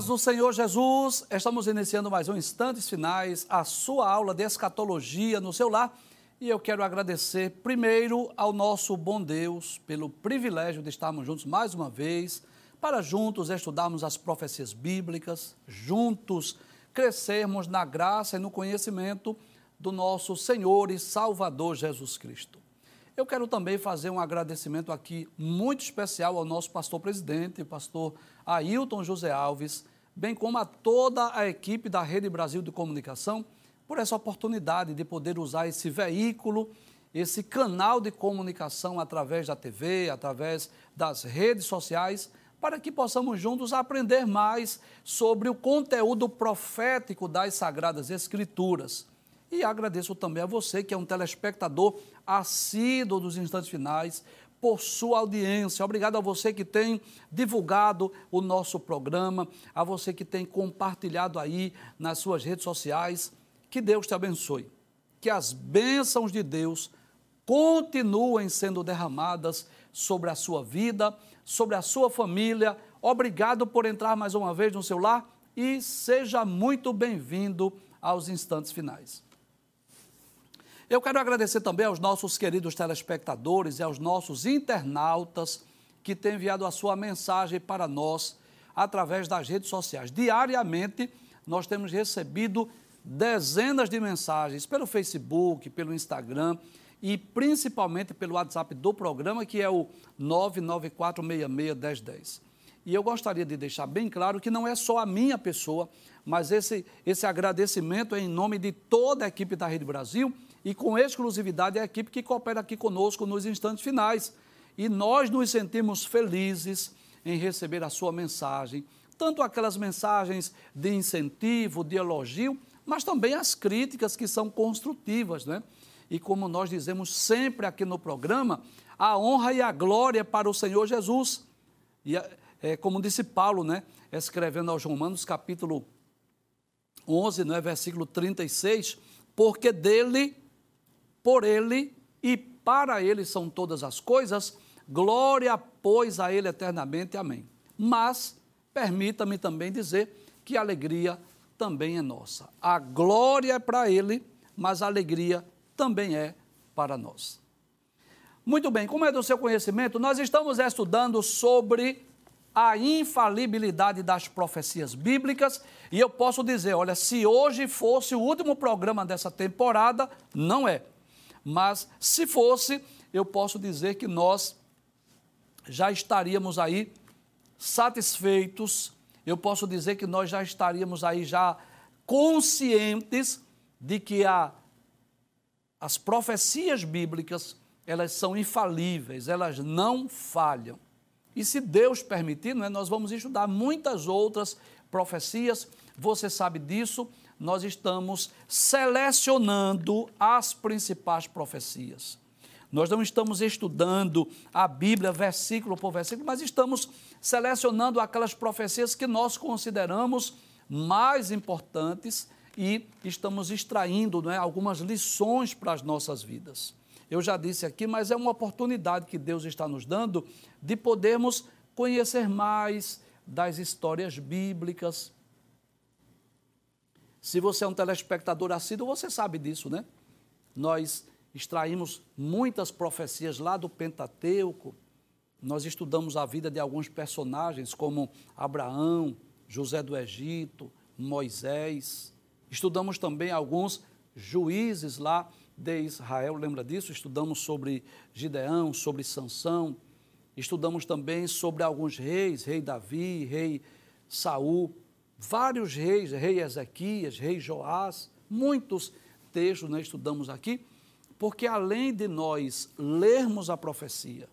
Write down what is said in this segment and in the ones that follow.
Paz do Senhor Jesus, estamos iniciando mais um Instantes Finais, a sua aula de escatologia no seu lar. E eu quero agradecer primeiro ao nosso bom Deus pelo privilégio de estarmos juntos mais uma vez, para juntos estudarmos as profecias bíblicas, juntos crescermos na graça e no conhecimento do nosso Senhor e Salvador Jesus Cristo. Eu quero também fazer um agradecimento aqui muito especial ao nosso pastor presidente, pastor Ailton José Alves, bem como a toda a equipe da Rede Brasil de Comunicação, por essa oportunidade de poder usar esse veículo, esse canal de comunicação através da TV, através das redes sociais, para que possamos juntos aprender mais sobre o conteúdo profético das Sagradas Escrituras. E agradeço também a você, que é um telespectador assíduo dos instantes finais, por sua audiência. Obrigado a você que tem divulgado o nosso programa, a você que tem compartilhado aí nas suas redes sociais. Que Deus te abençoe. Que as bênçãos de Deus continuem sendo derramadas sobre a sua vida, sobre a sua família. Obrigado por entrar mais uma vez no seu lar e seja muito bem-vindo aos instantes finais. Eu quero agradecer também aos nossos queridos telespectadores e aos nossos internautas que têm enviado a sua mensagem para nós através das redes sociais. Diariamente, nós temos recebido dezenas de mensagens pelo Facebook, pelo Instagram e principalmente pelo WhatsApp do programa, que é o 994661010. E eu gostaria de deixar bem claro que não é só a minha pessoa, mas esse, esse agradecimento é em nome de toda a equipe da Rede Brasil e com exclusividade a equipe que coopera aqui conosco nos instantes finais. E nós nos sentimos felizes em receber a sua mensagem, tanto aquelas mensagens de incentivo, de elogio, mas também as críticas que são construtivas, né? E como nós dizemos sempre aqui no programa, a honra e a glória para o Senhor Jesus. E é, como disse Paulo, né, escrevendo aos Romanos, capítulo 11, né, versículo 36, porque dele por ele e para ele são todas as coisas, glória, pois, a ele eternamente. Amém. Mas, permita-me também dizer que a alegria também é nossa. A glória é para ele, mas a alegria também é para nós. Muito bem, como é do seu conhecimento, nós estamos estudando sobre a infalibilidade das profecias bíblicas e eu posso dizer, olha, se hoje fosse o último programa dessa temporada, não é. Mas se fosse, eu posso dizer que nós já estaríamos aí satisfeitos, eu posso dizer que nós já estaríamos aí já conscientes de que a, as profecias bíblicas, elas são infalíveis, elas não falham. E se Deus permitir, não é, nós vamos estudar muitas outras profecias, você sabe disso, nós estamos selecionando as principais profecias. Nós não estamos estudando a Bíblia versículo por versículo, mas estamos selecionando aquelas profecias que nós consideramos mais importantes e estamos extraindo né, algumas lições para as nossas vidas. Eu já disse aqui, mas é uma oportunidade que Deus está nos dando de podermos conhecer mais das histórias bíblicas, se você é um telespectador assíduo, você sabe disso, né? Nós extraímos muitas profecias lá do Pentateuco, nós estudamos a vida de alguns personagens como Abraão, José do Egito, Moisés. Estudamos também alguns juízes lá de Israel, lembra disso? Estudamos sobre Gideão, sobre Sansão. Estudamos também sobre alguns reis, rei Davi, rei Saul vários reis, rei Ezequias, rei Joás, muitos textos nós estudamos aqui, porque além de nós lermos a profecia,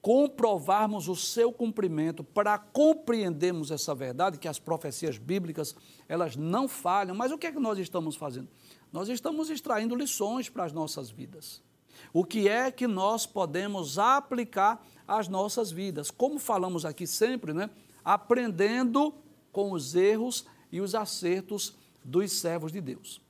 comprovarmos o seu cumprimento para compreendermos essa verdade, que as profecias bíblicas, elas não falham, mas o que é que nós estamos fazendo? Nós estamos extraindo lições para as nossas vidas. O que é que nós podemos aplicar às nossas vidas? Como falamos aqui sempre, né? Aprendendo com os erros e os acertos dos servos de Deus.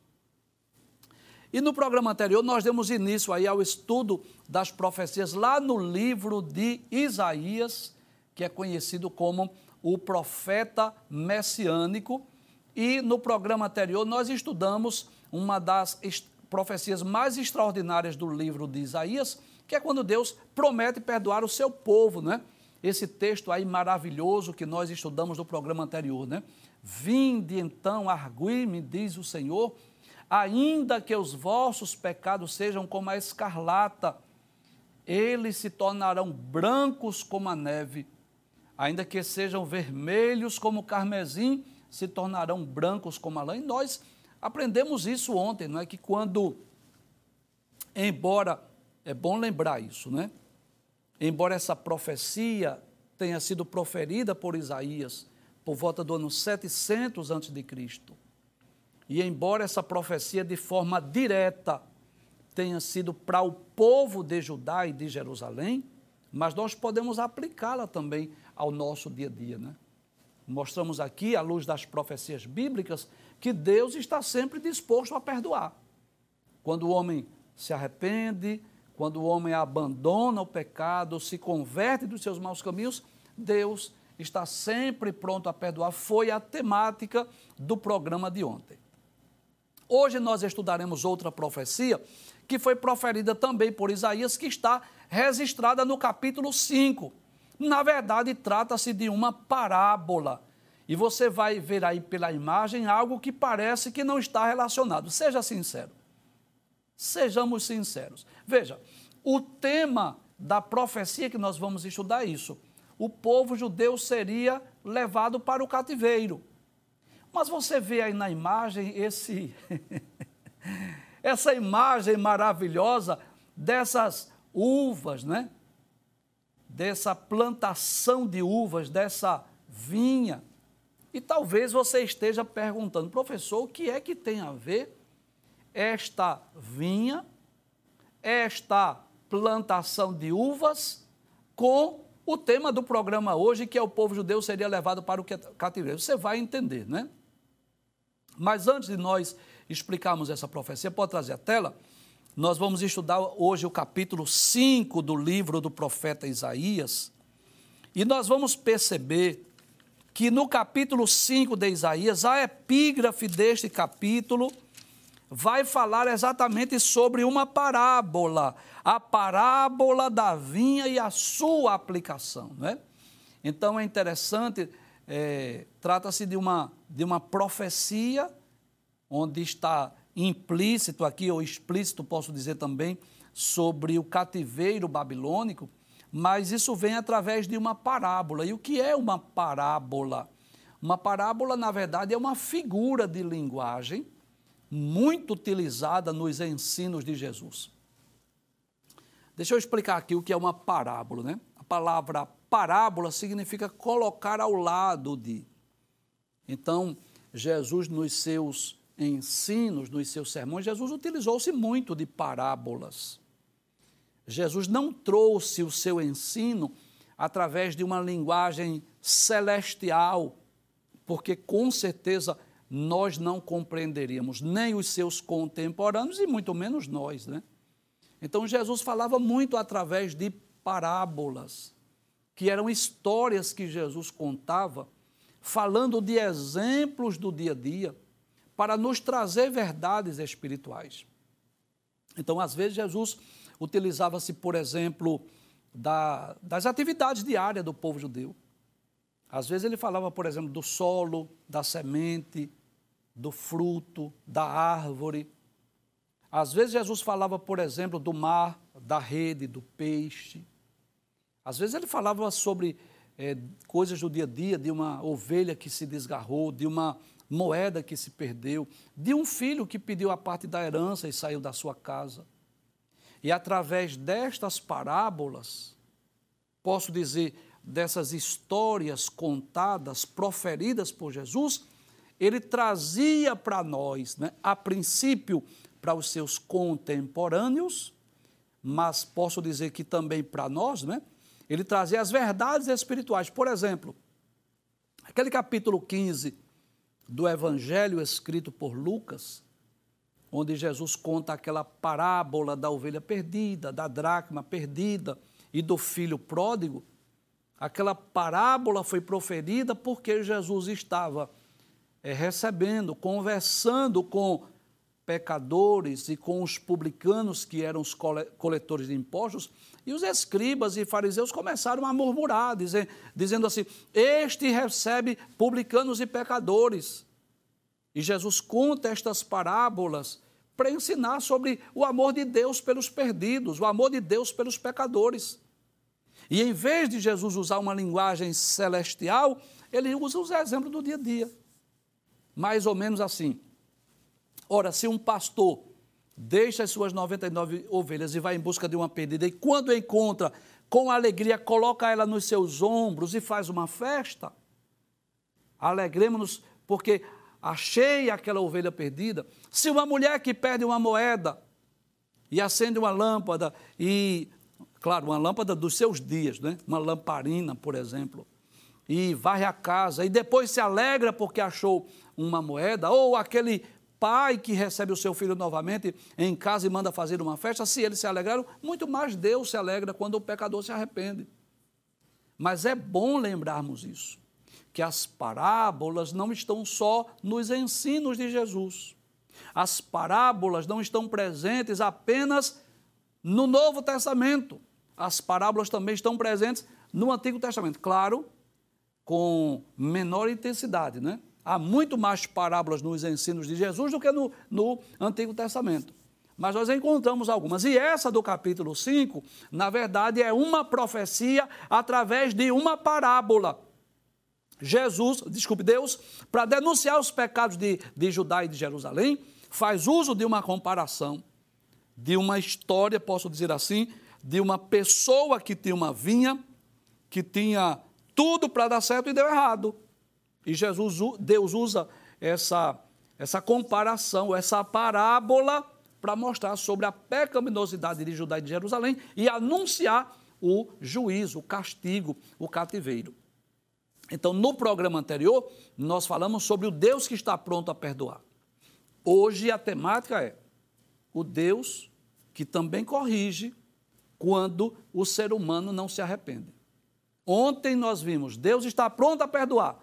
E no programa anterior nós demos início aí ao estudo das profecias lá no livro de Isaías, que é conhecido como o profeta messiânico. E no programa anterior nós estudamos uma das profecias mais extraordinárias do livro de Isaías, que é quando Deus promete perdoar o seu povo, né? Esse texto aí maravilhoso que nós estudamos no programa anterior, né? Vinde então, argui-me, diz o Senhor, ainda que os vossos pecados sejam como a escarlata, eles se tornarão brancos como a neve, ainda que sejam vermelhos como o carmesim, se tornarão brancos como a lã. E nós aprendemos isso ontem, não é? Que quando, embora, é bom lembrar isso, né? Embora essa profecia tenha sido proferida por Isaías por volta do ano 700 a.C., e embora essa profecia de forma direta tenha sido para o povo de Judá e de Jerusalém, mas nós podemos aplicá-la também ao nosso dia a dia, né? Mostramos aqui, à luz das profecias bíblicas, que Deus está sempre disposto a perdoar. Quando o homem se arrepende, quando o homem abandona o pecado, se converte dos seus maus caminhos, Deus está sempre pronto a perdoar. Foi a temática do programa de ontem. Hoje nós estudaremos outra profecia que foi proferida também por Isaías, que está registrada no capítulo 5. Na verdade, trata-se de uma parábola. E você vai ver aí pela imagem algo que parece que não está relacionado. Seja sincero. Sejamos sinceros. Veja, o tema da profecia que nós vamos estudar é isso. O povo judeu seria levado para o cativeiro. Mas você vê aí na imagem esse essa imagem maravilhosa dessas uvas, né? Dessa plantação de uvas, dessa vinha. E talvez você esteja perguntando, professor, o que é que tem a ver esta vinha, esta plantação de uvas com o tema do programa hoje, que é o povo judeu seria levado para o cativeiro. Você vai entender, né? Mas antes de nós explicarmos essa profecia, pode trazer a tela? Nós vamos estudar hoje o capítulo 5 do livro do profeta Isaías. E nós vamos perceber que no capítulo 5 de Isaías, a epígrafe deste capítulo vai falar exatamente sobre uma parábola, a parábola da vinha e a sua aplicação. Né? Então é interessante, é, trata-se de uma, de uma profecia, onde está implícito aqui, ou explícito, posso dizer também, sobre o cativeiro babilônico, mas isso vem através de uma parábola. E o que é uma parábola? Uma parábola, na verdade, é uma figura de linguagem muito utilizada nos ensinos de Jesus. Deixa eu explicar aqui o que é uma parábola, né? A palavra parábola significa colocar ao lado de. Então, Jesus, nos seus ensinos, nos seus sermões, Jesus utilizou-se muito de parábolas. Jesus não trouxe o seu ensino através de uma linguagem celestial, porque com certeza nós não compreenderíamos nem os seus contemporâneos e muito menos nós, né? Então Jesus falava muito através de parábolas, que eram histórias que Jesus contava, falando de exemplos do dia a dia, para nos trazer verdades espirituais. Então, às vezes, Jesus utilizava-se, por exemplo, da, das atividades diárias do povo judeu. Às vezes ele falava, por exemplo, do solo, da semente, do fruto, da árvore. Às vezes Jesus falava, por exemplo, do mar, da rede, do peixe. Às vezes ele falava sobre é, coisas do dia a dia, de uma ovelha que se desgarrou, de uma moeda que se perdeu, de um filho que pediu a parte da herança e saiu da sua casa. E através destas parábolas, posso dizer, dessas histórias contadas, proferidas por Jesus, ele trazia para nós, né, a princípio, para os seus contemporâneos, mas posso dizer que também para nós, né, ele trazia as verdades espirituais. Por exemplo, aquele capítulo 15 do Evangelho escrito por Lucas, onde Jesus conta aquela parábola da ovelha perdida, da dracma perdida e do filho pródigo, Aquela parábola foi proferida porque Jesus estava é, recebendo, conversando com pecadores e com os publicanos, que eram os coletores de impostos, e os escribas e fariseus começaram a murmurar, dizer, dizendo assim: Este recebe publicanos e pecadores. E Jesus conta estas parábolas para ensinar sobre o amor de Deus pelos perdidos, o amor de Deus pelos pecadores. E em vez de Jesus usar uma linguagem celestial, ele usa os exemplos do dia a dia. Mais ou menos assim. Ora, se um pastor deixa as suas 99 ovelhas e vai em busca de uma perdida, e quando encontra, com alegria, coloca ela nos seus ombros e faz uma festa, alegremos-nos porque achei aquela ovelha perdida. Se uma mulher que perde uma moeda e acende uma lâmpada e Claro, uma lâmpada dos seus dias, né? uma lamparina, por exemplo. E varre a casa e depois se alegra porque achou uma moeda, ou aquele pai que recebe o seu filho novamente em casa e manda fazer uma festa, se eles se alegraram, muito mais Deus se alegra quando o pecador se arrepende. Mas é bom lembrarmos isso, que as parábolas não estão só nos ensinos de Jesus. As parábolas não estão presentes apenas no Novo Testamento as parábolas também estão presentes no Antigo Testamento. Claro, com menor intensidade, né? Há muito mais parábolas nos ensinos de Jesus do que no, no Antigo Testamento. Mas nós encontramos algumas. E essa do capítulo 5, na verdade, é uma profecia através de uma parábola. Jesus, desculpe, Deus, para denunciar os pecados de, de Judá e de Jerusalém, faz uso de uma comparação, de uma história, posso dizer assim, de uma pessoa que tinha uma vinha, que tinha tudo para dar certo e deu errado. E Jesus, Deus usa essa, essa comparação, essa parábola para mostrar sobre a pecaminosidade de Judá e de Jerusalém e anunciar o juízo, o castigo, o cativeiro. Então, no programa anterior, nós falamos sobre o Deus que está pronto a perdoar. Hoje a temática é o Deus que também corrige quando o ser humano não se arrepende. Ontem nós vimos, Deus está pronto a perdoar.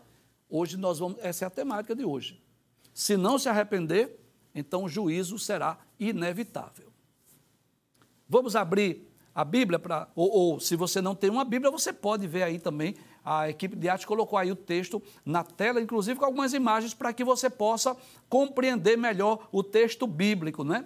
Hoje nós vamos, essa é a temática de hoje. Se não se arrepender, então o juízo será inevitável. Vamos abrir a Bíblia para, ou, ou, se você não tem uma Bíblia, você pode ver aí também. A equipe de arte colocou aí o texto na tela, inclusive com algumas imagens, para que você possa compreender melhor o texto bíblico, né?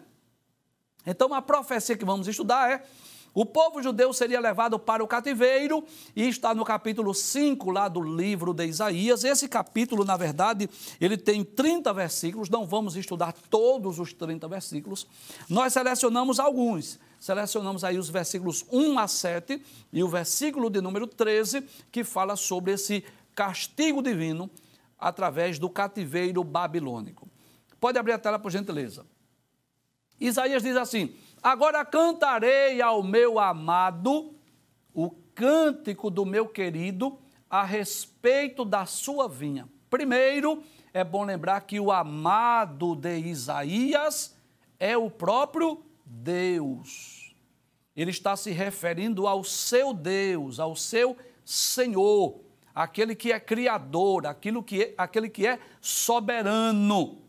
Então, a profecia que vamos estudar é o povo judeu seria levado para o cativeiro, e está no capítulo 5 lá do livro de Isaías. Esse capítulo, na verdade, ele tem 30 versículos, não vamos estudar todos os 30 versículos. Nós selecionamos alguns. Selecionamos aí os versículos 1 a 7 e o versículo de número 13, que fala sobre esse castigo divino através do cativeiro babilônico. Pode abrir a tela, por gentileza. Isaías diz assim: Agora cantarei ao meu amado o cântico do meu querido a respeito da sua vinha. Primeiro, é bom lembrar que o amado de Isaías é o próprio Deus. Ele está se referindo ao seu Deus, ao seu Senhor, aquele que é criador, aquilo que é, aquele que é soberano.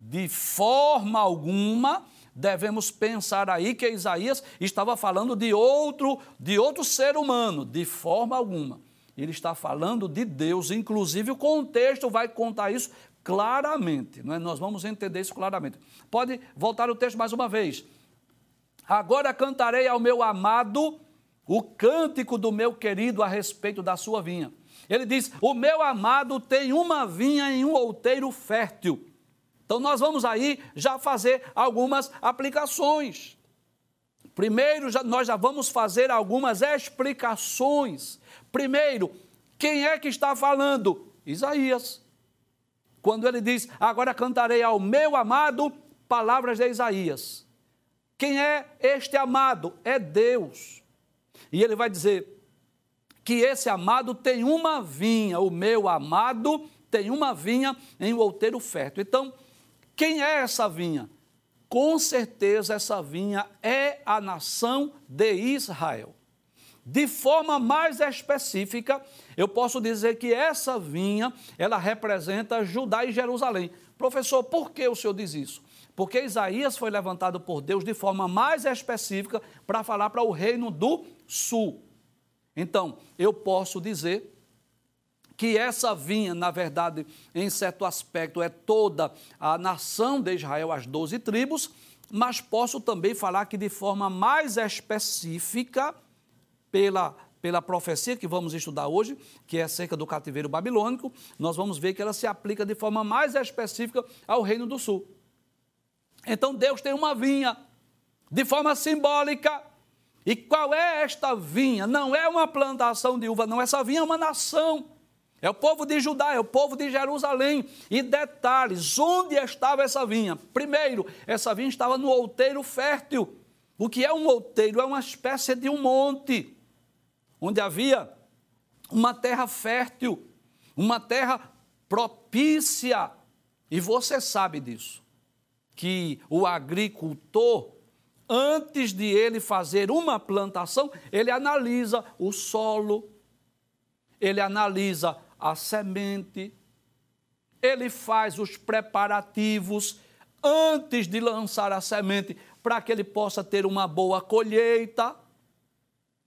De forma alguma, devemos pensar aí que Isaías estava falando de outro, de outro ser humano, de forma alguma. Ele está falando de Deus, inclusive o contexto vai contar isso claramente, não é? nós vamos entender isso claramente. Pode voltar o texto mais uma vez. Agora cantarei ao meu amado o cântico do meu querido a respeito da sua vinha. Ele diz: O meu amado tem uma vinha em um outeiro fértil então nós vamos aí já fazer algumas aplicações. Primeiro, já, nós já vamos fazer algumas explicações. Primeiro, quem é que está falando? Isaías. Quando ele diz: Agora cantarei ao meu amado, palavras de Isaías. Quem é este amado? É Deus. E ele vai dizer que esse amado tem uma vinha, o meu amado tem uma vinha em um outeiro fértil. Então, quem é essa vinha? Com certeza essa vinha é a nação de Israel. de forma mais específica, eu posso dizer que essa vinha, ela representa Judá e Jerusalém. Professor, por que o senhor diz isso? Porque Isaías foi levantado por Deus de forma mais específica para falar para o reino do sul. Então, eu posso dizer que essa vinha, na verdade, em certo aspecto, é toda a nação de Israel, as doze tribos, mas posso também falar que de forma mais específica, pela, pela profecia que vamos estudar hoje, que é acerca do cativeiro babilônico, nós vamos ver que ela se aplica de forma mais específica ao Reino do Sul. Então Deus tem uma vinha, de forma simbólica. E qual é esta vinha? Não é uma plantação de uva, não. Essa vinha é uma nação. É o povo de Judá, é o povo de Jerusalém. E detalhes, onde estava essa vinha? Primeiro, essa vinha estava no outeiro fértil. O que é um outeiro? É uma espécie de um monte onde havia uma terra fértil, uma terra propícia. E você sabe disso, que o agricultor, antes de ele fazer uma plantação, ele analisa o solo, ele analisa a semente, ele faz os preparativos antes de lançar a semente para que ele possa ter uma boa colheita.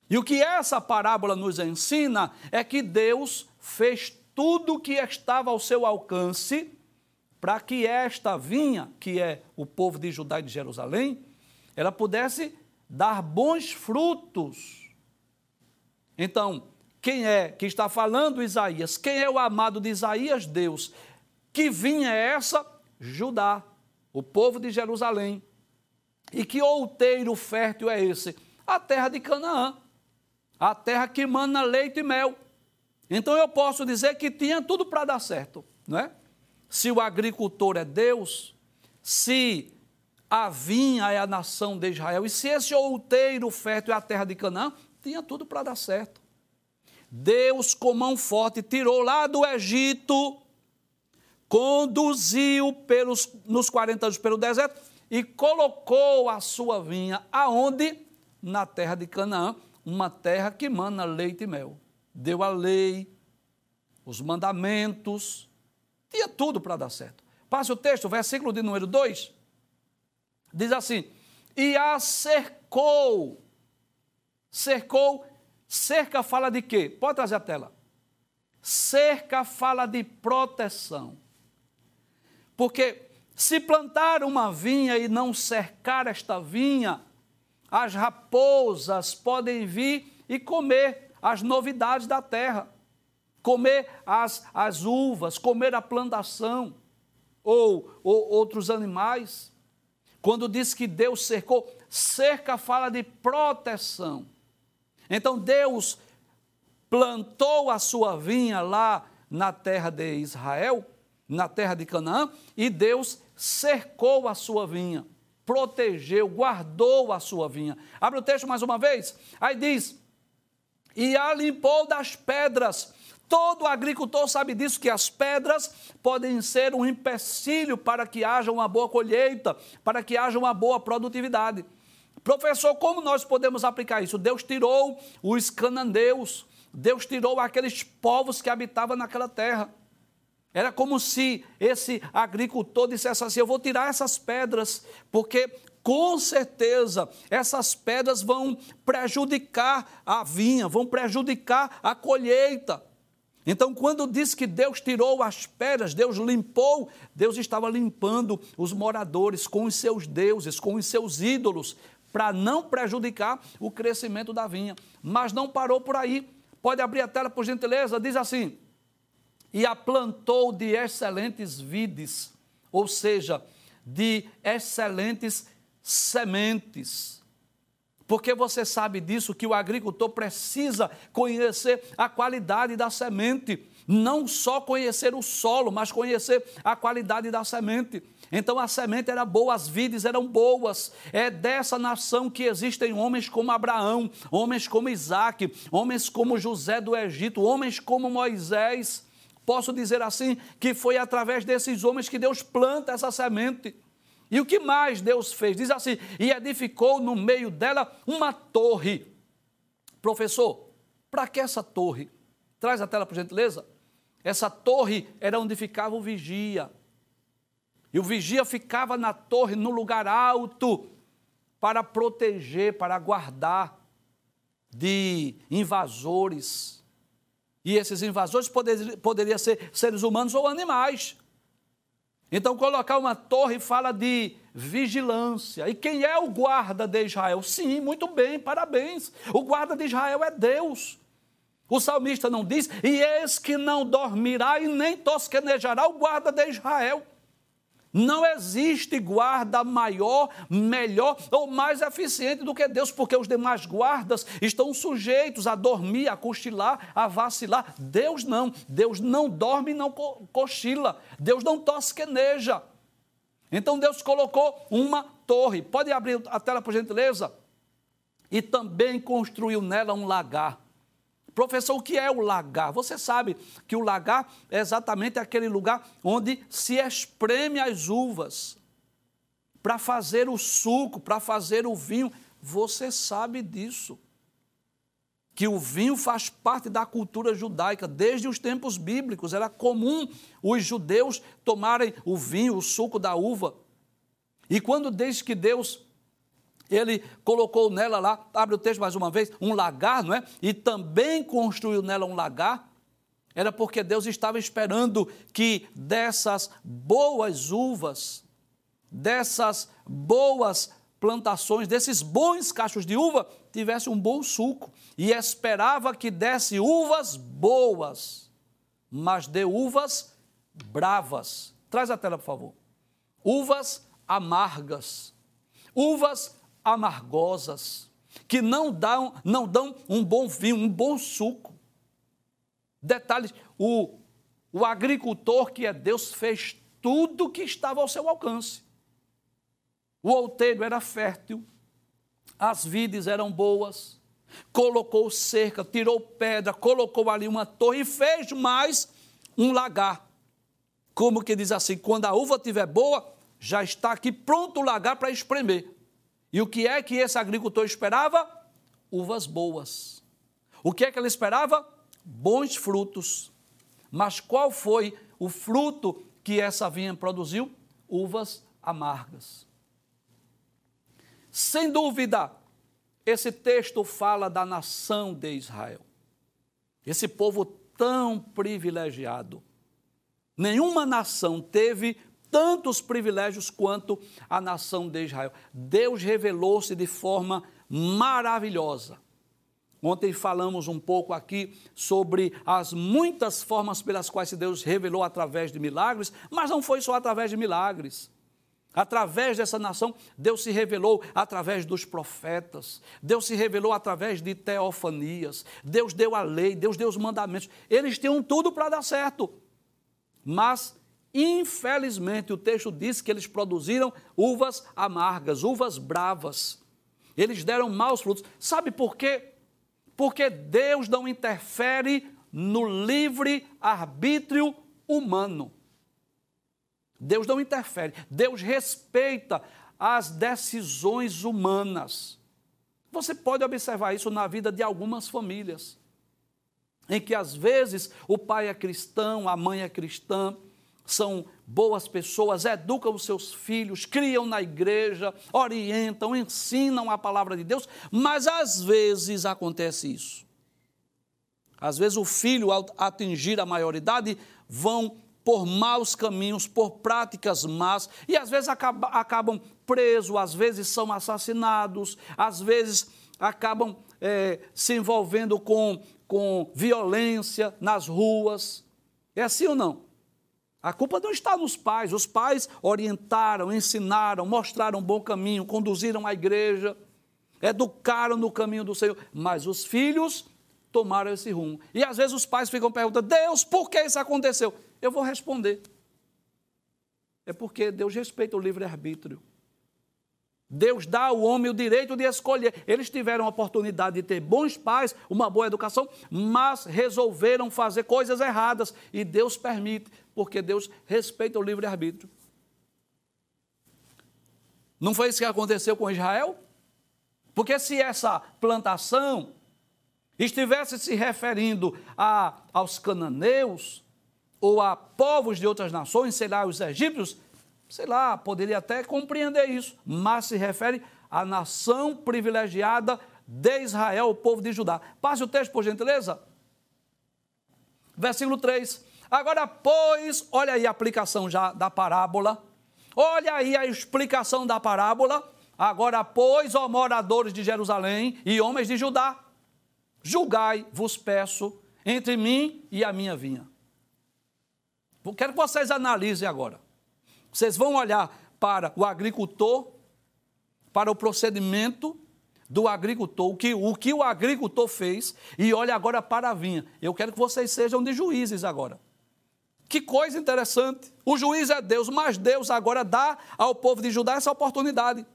E o que essa parábola nos ensina é que Deus fez tudo o que estava ao seu alcance para que esta vinha, que é o povo de Judá e de Jerusalém, ela pudesse dar bons frutos. Então, quem é que está falando Isaías? Quem é o amado de Isaías? Deus. Que vinha é essa? Judá, o povo de Jerusalém. E que outeiro fértil é esse? A terra de Canaã a terra que mana leite e mel. Então eu posso dizer que tinha tudo para dar certo, não é? Se o agricultor é Deus, se a vinha é a nação de Israel, e se esse outeiro fértil é a terra de Canaã, tinha tudo para dar certo. Deus, com mão forte, tirou lá do Egito, conduziu pelos, nos 40 anos pelo deserto e colocou a sua vinha aonde? Na terra de Canaã, uma terra que mana leite e mel. Deu a lei, os mandamentos, tinha tudo para dar certo. Passe o texto, versículo de número 2. Diz assim: E a cercou. Cercou. Cerca fala de quê? Pode trazer a tela. Cerca fala de proteção. Porque se plantar uma vinha e não cercar esta vinha, as raposas podem vir e comer as novidades da terra, comer as, as uvas, comer a plantação ou, ou outros animais. Quando diz que Deus cercou, cerca fala de proteção. Então Deus plantou a sua vinha lá na terra de Israel, na terra de Canaã, e Deus cercou a sua vinha protegeu, guardou a sua vinha. Abre o texto mais uma vez. Aí diz: E a limpou das pedras. Todo agricultor sabe disso, que as pedras podem ser um empecilho para que haja uma boa colheita, para que haja uma boa produtividade. Professor, como nós podemos aplicar isso? Deus tirou os cananeus, Deus tirou aqueles povos que habitavam naquela terra. Era como se esse agricultor dissesse assim: Eu vou tirar essas pedras, porque com certeza essas pedras vão prejudicar a vinha, vão prejudicar a colheita. Então, quando diz que Deus tirou as pedras, Deus limpou, Deus estava limpando os moradores com os seus deuses, com os seus ídolos, para não prejudicar o crescimento da vinha. Mas não parou por aí. Pode abrir a tela, por gentileza. Diz assim: e a plantou de excelentes vides, ou seja, de excelentes sementes. Porque você sabe disso que o agricultor precisa conhecer a qualidade da semente, não só conhecer o solo, mas conhecer a qualidade da semente. Então a semente era boa, as vides eram boas. É dessa nação que existem homens como Abraão, homens como Isaac, homens como José do Egito, homens como Moisés. Posso dizer assim que foi através desses homens que Deus planta essa semente. E o que mais Deus fez? Diz assim: e edificou no meio dela uma torre. Professor, para que essa torre? Traz a tela, por gentileza. Essa torre era onde ficava o vigia. E o vigia ficava na torre, no lugar alto, para proteger, para guardar de invasores. E esses invasores poder, poderiam ser seres humanos ou animais. Então, colocar uma torre fala de vigilância. E quem é o guarda de Israel? Sim, muito bem, parabéns. O guarda de Israel é Deus. O salmista não diz, e eis que não dormirá e nem tosquenejará o guarda de Israel. Não existe guarda maior, melhor ou mais eficiente do que Deus, porque os demais guardas estão sujeitos a dormir, a cochilar, a vacilar. Deus não. Deus não dorme e não cochila. Deus não tosqueneja. Então Deus colocou uma torre. Pode abrir a tela, por gentileza? E também construiu nela um lagar. Professor, o que é o lagar? Você sabe que o lagar é exatamente aquele lugar onde se espreme as uvas para fazer o suco, para fazer o vinho. Você sabe disso. Que o vinho faz parte da cultura judaica desde os tempos bíblicos. Era comum os judeus tomarem o vinho, o suco da uva. E quando desde que Deus ele colocou nela lá, abre o texto mais uma vez, um lagar, não é? E também construiu nela um lagar. Era porque Deus estava esperando que dessas boas uvas, dessas boas plantações, desses bons cachos de uva, tivesse um bom suco. E esperava que desse uvas boas, mas de uvas bravas. Traz a tela, por favor. Uvas amargas. Uvas amargosas, que não dão, não dão um bom vinho, um bom suco. Detalhes: o, o agricultor que é Deus fez tudo que estava ao seu alcance. O outeiro era fértil, as vides eram boas, colocou cerca, tirou pedra, colocou ali uma torre e fez mais um lagar. Como que diz assim: quando a uva estiver boa, já está aqui pronto o lagar para espremer. E o que é que esse agricultor esperava? Uvas boas. O que é que ele esperava? Bons frutos. Mas qual foi o fruto que essa vinha produziu? Uvas amargas. Sem dúvida, esse texto fala da nação de Israel. Esse povo tão privilegiado. Nenhuma nação teve tantos privilégios quanto a nação de Israel. Deus revelou-se de forma maravilhosa. Ontem falamos um pouco aqui sobre as muitas formas pelas quais Deus revelou através de milagres, mas não foi só através de milagres. Através dessa nação, Deus se revelou através dos profetas, Deus se revelou através de teofanias, Deus deu a lei, Deus deu os mandamentos. Eles tinham tudo para dar certo, mas Infelizmente, o texto diz que eles produziram uvas amargas, uvas bravas. Eles deram maus frutos. Sabe por quê? Porque Deus não interfere no livre arbítrio humano. Deus não interfere. Deus respeita as decisões humanas. Você pode observar isso na vida de algumas famílias, em que às vezes o pai é cristão, a mãe é cristã, são boas pessoas, educam os seus filhos, criam na igreja, orientam, ensinam a palavra de Deus, mas às vezes acontece isso. Às vezes o filho, ao atingir a maioridade, vão por maus caminhos, por práticas más, e às vezes acaba, acabam presos, às vezes são assassinados, às vezes acabam é, se envolvendo com, com violência nas ruas. É assim ou não? A culpa não está nos pais. Os pais orientaram, ensinaram, mostraram um bom caminho, conduziram a igreja, educaram no caminho do Senhor. Mas os filhos tomaram esse rumo. E às vezes os pais ficam perguntando: Deus, por que isso aconteceu? Eu vou responder. É porque Deus respeita o livre-arbítrio. Deus dá ao homem o direito de escolher. Eles tiveram a oportunidade de ter bons pais, uma boa educação, mas resolveram fazer coisas erradas. E Deus permite porque Deus respeita o livre-arbítrio. Não foi isso que aconteceu com Israel? Porque se essa plantação estivesse se referindo a, aos cananeus ou a povos de outras nações, sei lá, os egípcios, sei lá, poderia até compreender isso, mas se refere à nação privilegiada de Israel, o povo de Judá. Passe o texto, por gentileza. Versículo 3. Agora, pois, olha aí a aplicação já da parábola. Olha aí a explicação da parábola. Agora, pois, ó moradores de Jerusalém e homens de Judá, julgai, vos peço, entre mim e a minha vinha. Quero que vocês analisem agora. Vocês vão olhar para o agricultor, para o procedimento do agricultor, o que, o que o agricultor fez, e olha agora para a vinha. Eu quero que vocês sejam de juízes agora. Que coisa interessante. O juiz é Deus, mas Deus agora dá ao povo de Judá essa oportunidade.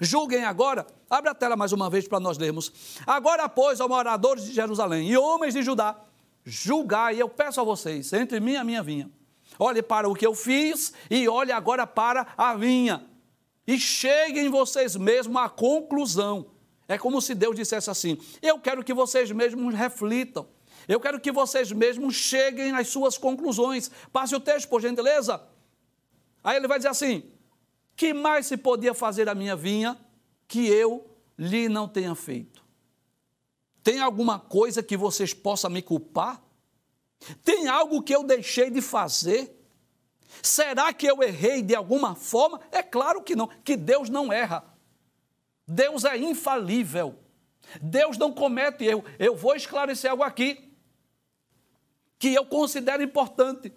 Julguem agora, abre a tela mais uma vez para nós lermos. Agora, pois, ó moradores de Jerusalém e homens de Judá, julgai, eu peço a vocês, entre mim e a minha vinha. Olhe para o que eu fiz e olhe agora para a vinha. E cheguem vocês mesmos à conclusão. É como se Deus dissesse assim: Eu quero que vocês mesmos reflitam. Eu quero que vocês mesmos cheguem às suas conclusões. Passe o texto, por gentileza. Aí ele vai dizer assim: Que mais se podia fazer a minha vinha que eu lhe não tenha feito? Tem alguma coisa que vocês possam me culpar? Tem algo que eu deixei de fazer? Será que eu errei de alguma forma? É claro que não, que Deus não erra. Deus é infalível. Deus não comete erro. Eu vou esclarecer algo aqui que eu considero importante.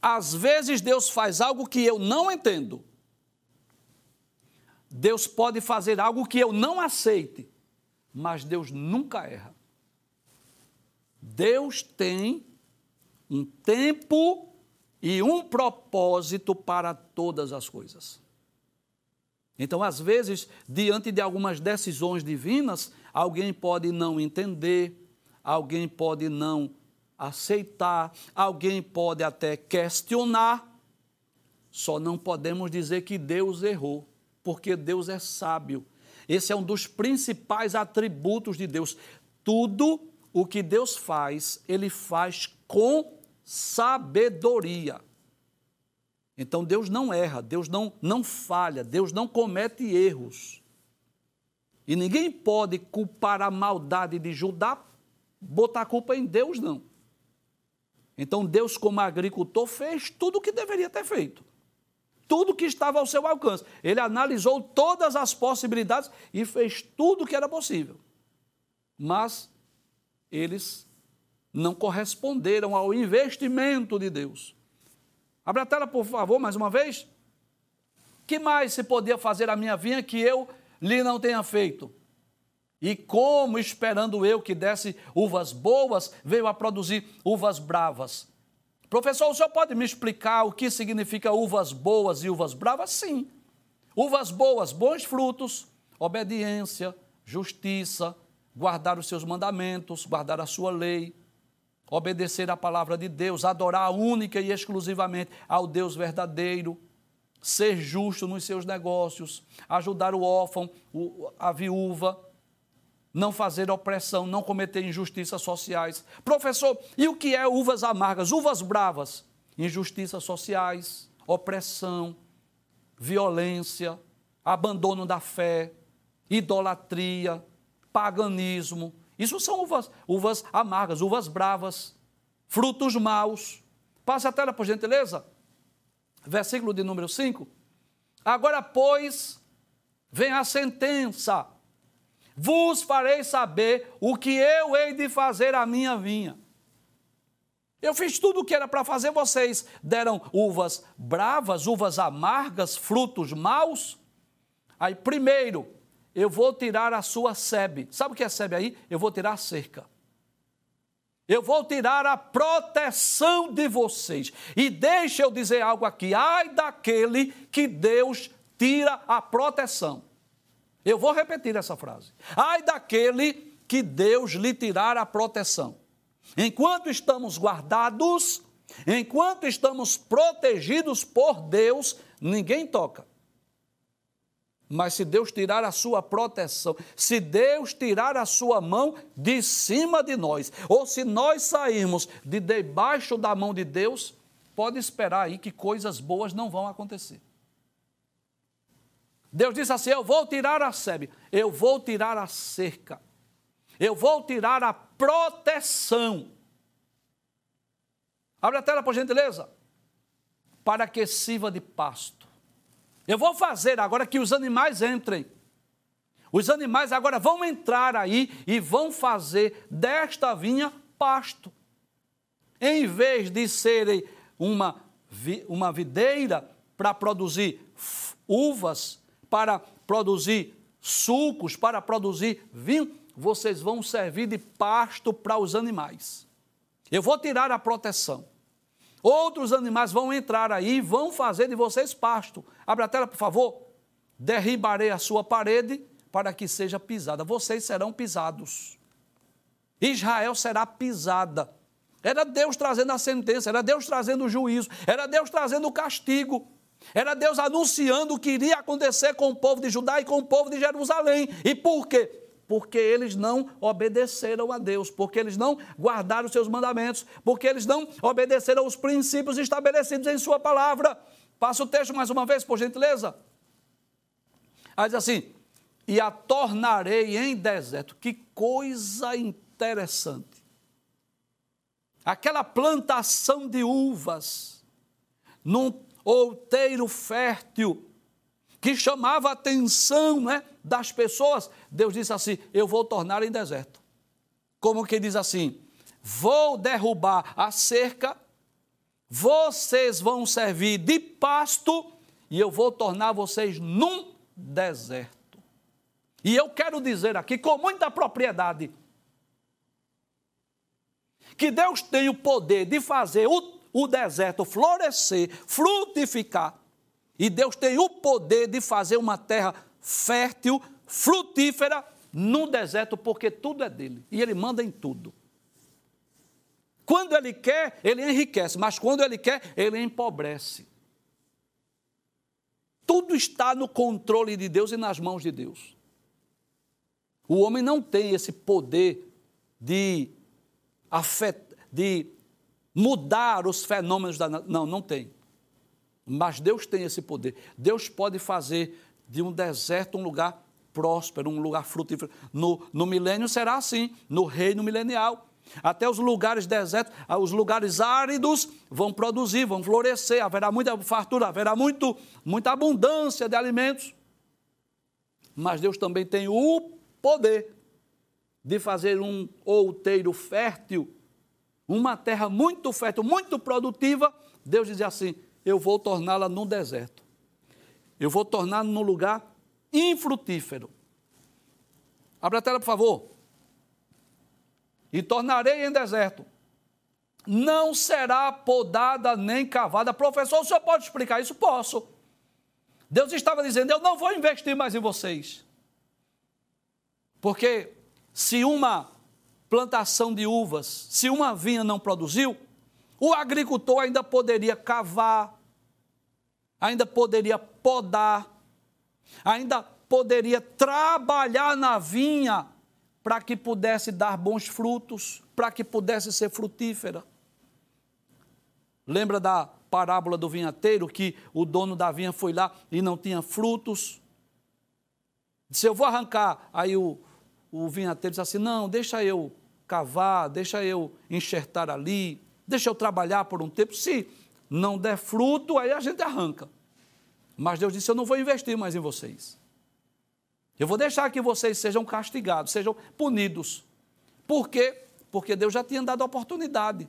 Às vezes Deus faz algo que eu não entendo. Deus pode fazer algo que eu não aceite, mas Deus nunca erra. Deus tem um tempo e um propósito para todas as coisas. Então, às vezes, diante de algumas decisões divinas, alguém pode não entender, alguém pode não aceitar, alguém pode até questionar. Só não podemos dizer que Deus errou, porque Deus é sábio. Esse é um dos principais atributos de Deus. Tudo o que Deus faz, ele faz com sabedoria. Então Deus não erra, Deus não, não falha, Deus não comete erros. E ninguém pode culpar a maldade de Judá, botar a culpa em Deus, não. Então Deus, como agricultor, fez tudo o que deveria ter feito. Tudo que estava ao seu alcance. Ele analisou todas as possibilidades e fez tudo o que era possível. Mas eles não corresponderam ao investimento de Deus. Abra a tela, por favor, mais uma vez. Que mais se podia fazer a minha vinha que eu lhe não tenha feito? E como, esperando eu que desse uvas boas, veio a produzir uvas bravas. Professor, o senhor pode me explicar o que significa uvas boas e uvas bravas? Sim. Uvas boas, bons frutos, obediência, justiça, guardar os seus mandamentos, guardar a sua lei obedecer à palavra de Deus, adorar única e exclusivamente ao Deus verdadeiro, ser justo nos seus negócios, ajudar o órfão, a viúva, não fazer opressão, não cometer injustiças sociais. Professor, e o que é uvas amargas, uvas bravas? Injustiças sociais, opressão, violência, abandono da fé, idolatria, paganismo, isso são uvas, uvas amargas, uvas bravas, frutos maus. Passe a tela, por gentileza. Versículo de número 5. Agora, pois, vem a sentença. Vos farei saber o que eu hei de fazer à minha vinha. Eu fiz tudo o que era para fazer, vocês deram uvas bravas, uvas amargas, frutos maus. Aí, primeiro, eu vou tirar a sua sebe. Sabe o que é sebe aí? Eu vou tirar a cerca. Eu vou tirar a proteção de vocês. E deixa eu dizer algo aqui. Ai daquele que Deus tira a proteção. Eu vou repetir essa frase. Ai daquele que Deus lhe tirar a proteção. Enquanto estamos guardados, enquanto estamos protegidos por Deus, ninguém toca. Mas se Deus tirar a sua proteção, se Deus tirar a sua mão de cima de nós, ou se nós sairmos de debaixo da mão de Deus, pode esperar aí que coisas boas não vão acontecer. Deus disse assim: Eu vou tirar a sebe, eu vou tirar a cerca, eu vou tirar a proteção. Abre a tela, por gentileza. Para que sirva de pasto. Eu vou fazer agora que os animais entrem. Os animais agora vão entrar aí e vão fazer desta vinha pasto. Em vez de serem uma, uma videira para produzir uvas, para produzir sucos, para produzir vinho, vocês vão servir de pasto para os animais. Eu vou tirar a proteção. Outros animais vão entrar aí e vão fazer de vocês pasto. Abra a tela, por favor. Derribarei a sua parede para que seja pisada. Vocês serão pisados. Israel será pisada. Era Deus trazendo a sentença, era Deus trazendo o juízo, era Deus trazendo o castigo. Era Deus anunciando o que iria acontecer com o povo de Judá e com o povo de Jerusalém. E por quê? Porque eles não obedeceram a Deus, porque eles não guardaram os seus mandamentos, porque eles não obedeceram os princípios estabelecidos em Sua palavra. Passa o texto mais uma vez, por gentileza. Aí diz assim: e a tornarei em deserto. Que coisa interessante. Aquela plantação de uvas num outeiro fértil que chamava a atenção né, das pessoas, Deus disse assim: Eu vou tornar em deserto. Como que diz assim: Vou derrubar a cerca, vocês vão servir de pasto e eu vou tornar vocês num deserto. E eu quero dizer aqui com muita propriedade que Deus tem o poder de fazer o, o deserto florescer, frutificar e Deus tem o poder de fazer uma terra fértil, frutífera, num deserto, porque tudo é dele. E ele manda em tudo. Quando ele quer, ele enriquece, mas quando ele quer, ele empobrece. Tudo está no controle de Deus e nas mãos de Deus. O homem não tem esse poder de, afet... de mudar os fenômenos da. Não, não tem. Mas Deus tem esse poder. Deus pode fazer de um deserto um lugar próspero, um lugar frutífero. No, no milênio será assim, no reino milenial. Até os lugares desertos, ah, os lugares áridos vão produzir, vão florescer, haverá muita fartura, haverá muito, muita abundância de alimentos. Mas Deus também tem o poder de fazer um outeiro fértil, uma terra muito fértil, muito produtiva. Deus diz assim: eu vou torná-la num deserto. Eu vou torná-la num lugar infrutífero. Abra a tela, por favor. E tornarei em deserto. Não será podada nem cavada. Professor, o senhor pode explicar isso? Posso. Deus estava dizendo: Eu não vou investir mais em vocês. Porque se uma plantação de uvas, se uma vinha não produziu, o agricultor ainda poderia cavar, ainda poderia podar, ainda poderia trabalhar na vinha para que pudesse dar bons frutos, para que pudesse ser frutífera. Lembra da parábola do vinhateiro que o dono da vinha foi lá e não tinha frutos? Disse: Eu vou arrancar. Aí o, o vinhateiro disse assim: Não, deixa eu cavar, deixa eu enxertar ali, deixa eu trabalhar por um tempo. Se não der fruto, aí a gente arranca. Mas Deus disse: Eu não vou investir mais em vocês. Eu vou deixar que vocês sejam castigados, sejam punidos. Por quê? Porque Deus já tinha dado oportunidade.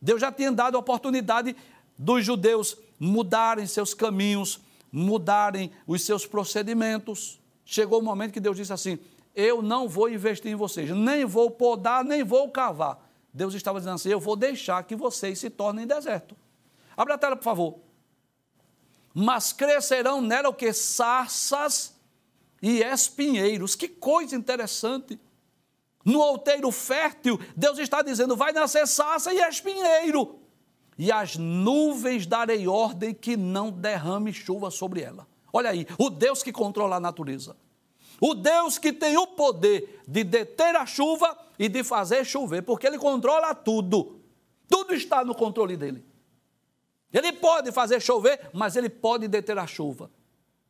Deus já tinha dado oportunidade dos judeus mudarem seus caminhos, mudarem os seus procedimentos. Chegou o momento que Deus disse assim: Eu não vou investir em vocês, nem vou podar, nem vou cavar. Deus estava dizendo assim: eu vou deixar que vocês se tornem deserto. Abra a tela, por favor. Mas crescerão nela o que? Sarças e espinheiros. Que coisa interessante. No outeiro fértil, Deus está dizendo: vai nascer sarça e espinheiro. E as nuvens darei ordem que não derrame chuva sobre ela. Olha aí, o Deus que controla a natureza. O Deus que tem o poder de deter a chuva e de fazer chover, porque Ele controla tudo. Tudo está no controle dele. Ele pode fazer chover, mas Ele pode deter a chuva.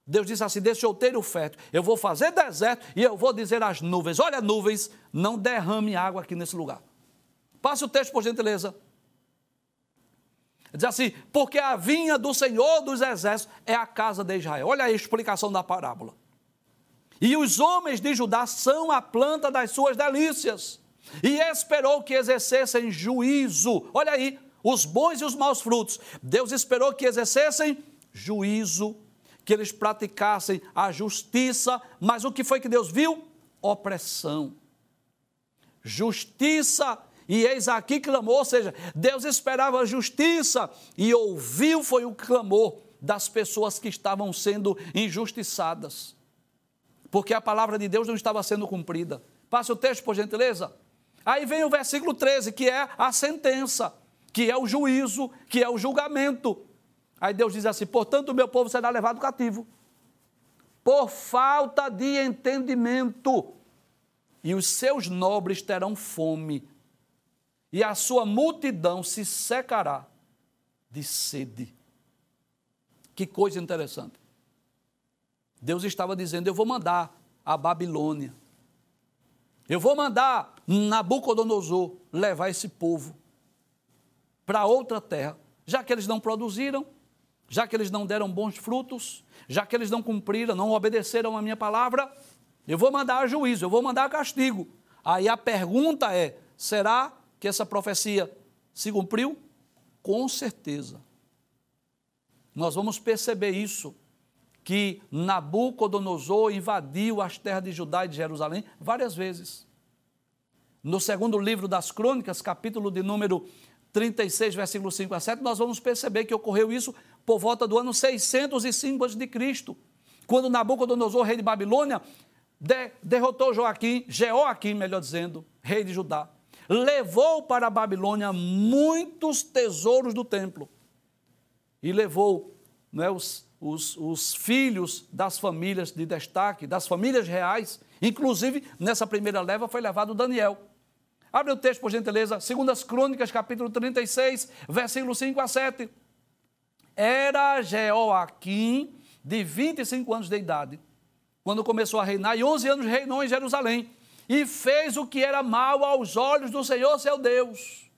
Deus disse assim: Deixa eu ter o fértil, eu vou fazer deserto e eu vou dizer às nuvens: Olha, nuvens, não derrame água aqui nesse lugar. Passe o texto, por gentileza. Diz assim: Porque a vinha do Senhor dos Exércitos é a casa de Israel. Olha a explicação da parábola. E os homens de Judá são a planta das suas delícias. E esperou que exercessem juízo. Olha aí, os bons e os maus frutos. Deus esperou que exercessem juízo, que eles praticassem a justiça. Mas o que foi que Deus viu? Opressão. Justiça e eis aqui clamou, ou seja, Deus esperava justiça e ouviu foi o clamor das pessoas que estavam sendo injustiçadas porque a palavra de Deus não estava sendo cumprida. Passe o texto, por gentileza. Aí vem o versículo 13, que é a sentença, que é o juízo, que é o julgamento. Aí Deus diz assim: portanto, o meu povo será levado cativo, por falta de entendimento, e os seus nobres terão fome, e a sua multidão se secará de sede. Que coisa interessante. Deus estava dizendo: Eu vou mandar a Babilônia. Eu vou mandar Nabucodonosor levar esse povo para outra terra, já que eles não produziram, já que eles não deram bons frutos, já que eles não cumpriram, não obedeceram a minha palavra, eu vou mandar juízo, eu vou mandar castigo. Aí a pergunta é: será que essa profecia se cumpriu? Com certeza. Nós vamos perceber isso que Nabucodonosor invadiu as terras de Judá e de Jerusalém várias vezes. No segundo livro das Crônicas, capítulo de número 36, versículo 5 a 7, nós vamos perceber que ocorreu isso por volta do ano 605 a.C., quando Nabucodonosor, rei de Babilônia, de, derrotou Joaquim, Jeoaquim, melhor dizendo, rei de Judá. Levou para a Babilônia muitos tesouros do templo e levou não é, os, os, os filhos das famílias de destaque, das famílias reais. Inclusive, nessa primeira leva foi levado Daniel. Abre o texto, por gentileza, Segundas Crônicas, capítulo 36, versículo 5 a 7. Era Jeoaquim, de 25 anos de idade, quando começou a reinar, e 11 anos reinou em Jerusalém, e fez o que era mal aos olhos do Senhor seu Deus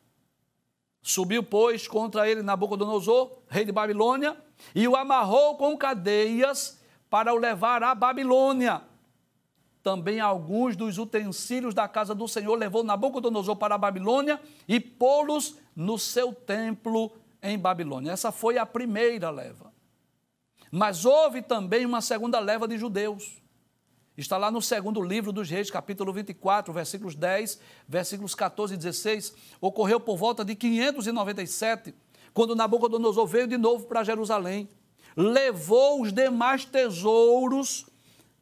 Subiu, pois, contra ele Nabucodonosor, rei de Babilônia, e o amarrou com cadeias para o levar à Babilônia. Também alguns dos utensílios da casa do Senhor levou Nabucodonosor para a Babilônia e pô-los no seu templo em Babilônia. Essa foi a primeira leva. Mas houve também uma segunda leva de judeus Está lá no segundo livro dos Reis, capítulo 24, versículos 10, versículos 14 e 16. Ocorreu por volta de 597, quando Nabucodonosor veio de novo para Jerusalém. Levou os demais tesouros,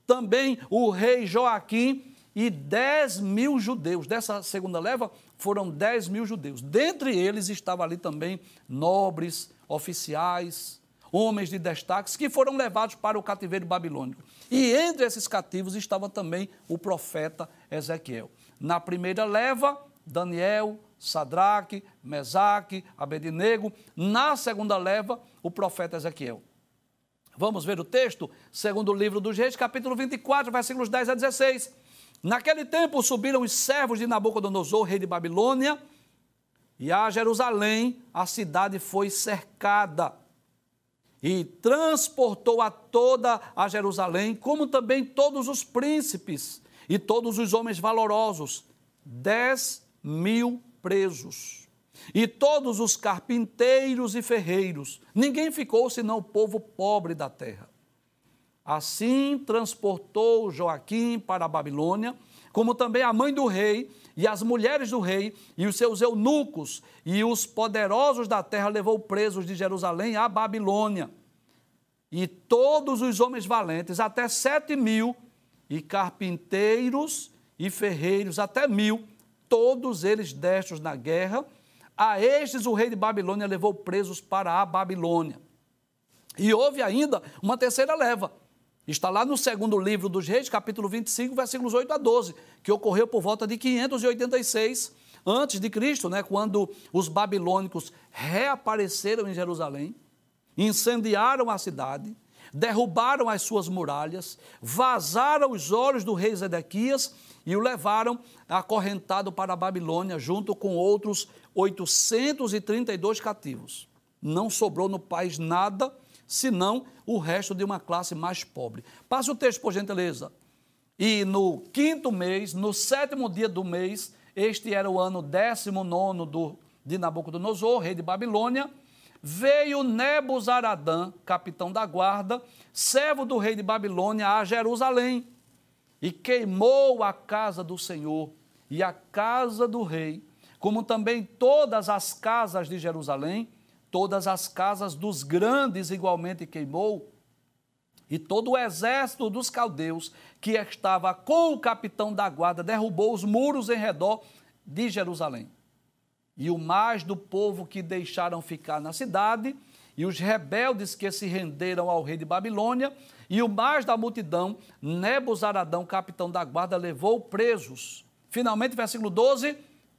também o rei Joaquim e 10 mil judeus. Dessa segunda leva foram 10 mil judeus. Dentre eles estavam ali também nobres, oficiais, homens de destaques que foram levados para o cativeiro babilônico. E entre esses cativos estava também o profeta Ezequiel. Na primeira leva, Daniel, Sadraque, Mesaque, Abednego. Na segunda leva, o profeta Ezequiel. Vamos ver o texto? Segundo o livro dos Reis, capítulo 24, versículos 10 a 16. Naquele tempo subiram os servos de Nabucodonosor, rei de Babilônia, e a Jerusalém, a cidade foi cercada e transportou a toda a Jerusalém, como também todos os príncipes e todos os homens valorosos, dez mil presos, e todos os carpinteiros e ferreiros. Ninguém ficou senão o povo pobre da terra. Assim transportou Joaquim para a Babilônia, como também a mãe do rei e as mulheres do rei e os seus eunucos e os poderosos da terra levou presos de Jerusalém à Babilônia. E todos os homens valentes, até sete mil, e carpinteiros e ferreiros, até mil, todos eles destros na guerra. A estes o rei de Babilônia levou presos para a Babilônia. E houve ainda uma terceira leva. Está lá no segundo livro dos Reis, capítulo 25, versículos 8 a 12, que ocorreu por volta de 586 antes de Cristo, né, quando os babilônicos reapareceram em Jerusalém, incendiaram a cidade, derrubaram as suas muralhas, vazaram os olhos do rei Zedequias e o levaram acorrentado para a Babilônia, junto com outros 832 cativos. Não sobrou no país nada, senão o resto de uma classe mais pobre. Passe o texto, por gentileza. E no quinto mês, no sétimo dia do mês, este era o ano décimo nono do, de Nabucodonosor, rei de Babilônia, veio Nebuzaradã, capitão da guarda, servo do rei de Babilônia, a Jerusalém, e queimou a casa do Senhor e a casa do rei, como também todas as casas de Jerusalém, todas as casas dos grandes igualmente queimou, e todo o exército dos caldeus que estava com o capitão da guarda derrubou os muros em redor de Jerusalém. E o mais do povo que deixaram ficar na cidade, e os rebeldes que se renderam ao rei de Babilônia, e o mais da multidão, Nebuzaradão, capitão da guarda, levou presos. Finalmente, versículo 12,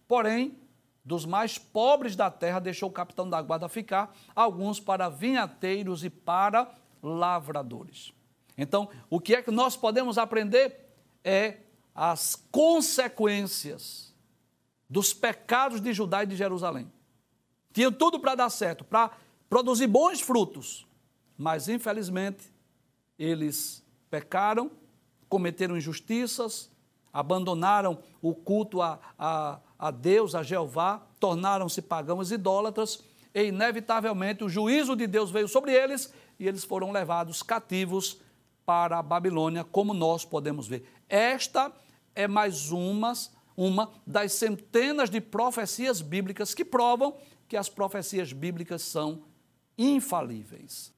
porém, dos mais pobres da terra deixou o capitão da guarda ficar, alguns para vinhateiros e para lavradores. Então, o que é que nós podemos aprender é as consequências dos pecados de Judá e de Jerusalém. Tinham tudo para dar certo, para produzir bons frutos, mas infelizmente eles pecaram, cometeram injustiças, abandonaram o culto a, a, a Deus, a Jeová, tornaram-se pagãos idólatras, e inevitavelmente o juízo de Deus veio sobre eles e eles foram levados cativos para a Babilônia, como nós podemos ver. Esta é mais uma, uma das centenas de profecias bíblicas que provam que as profecias bíblicas são infalíveis.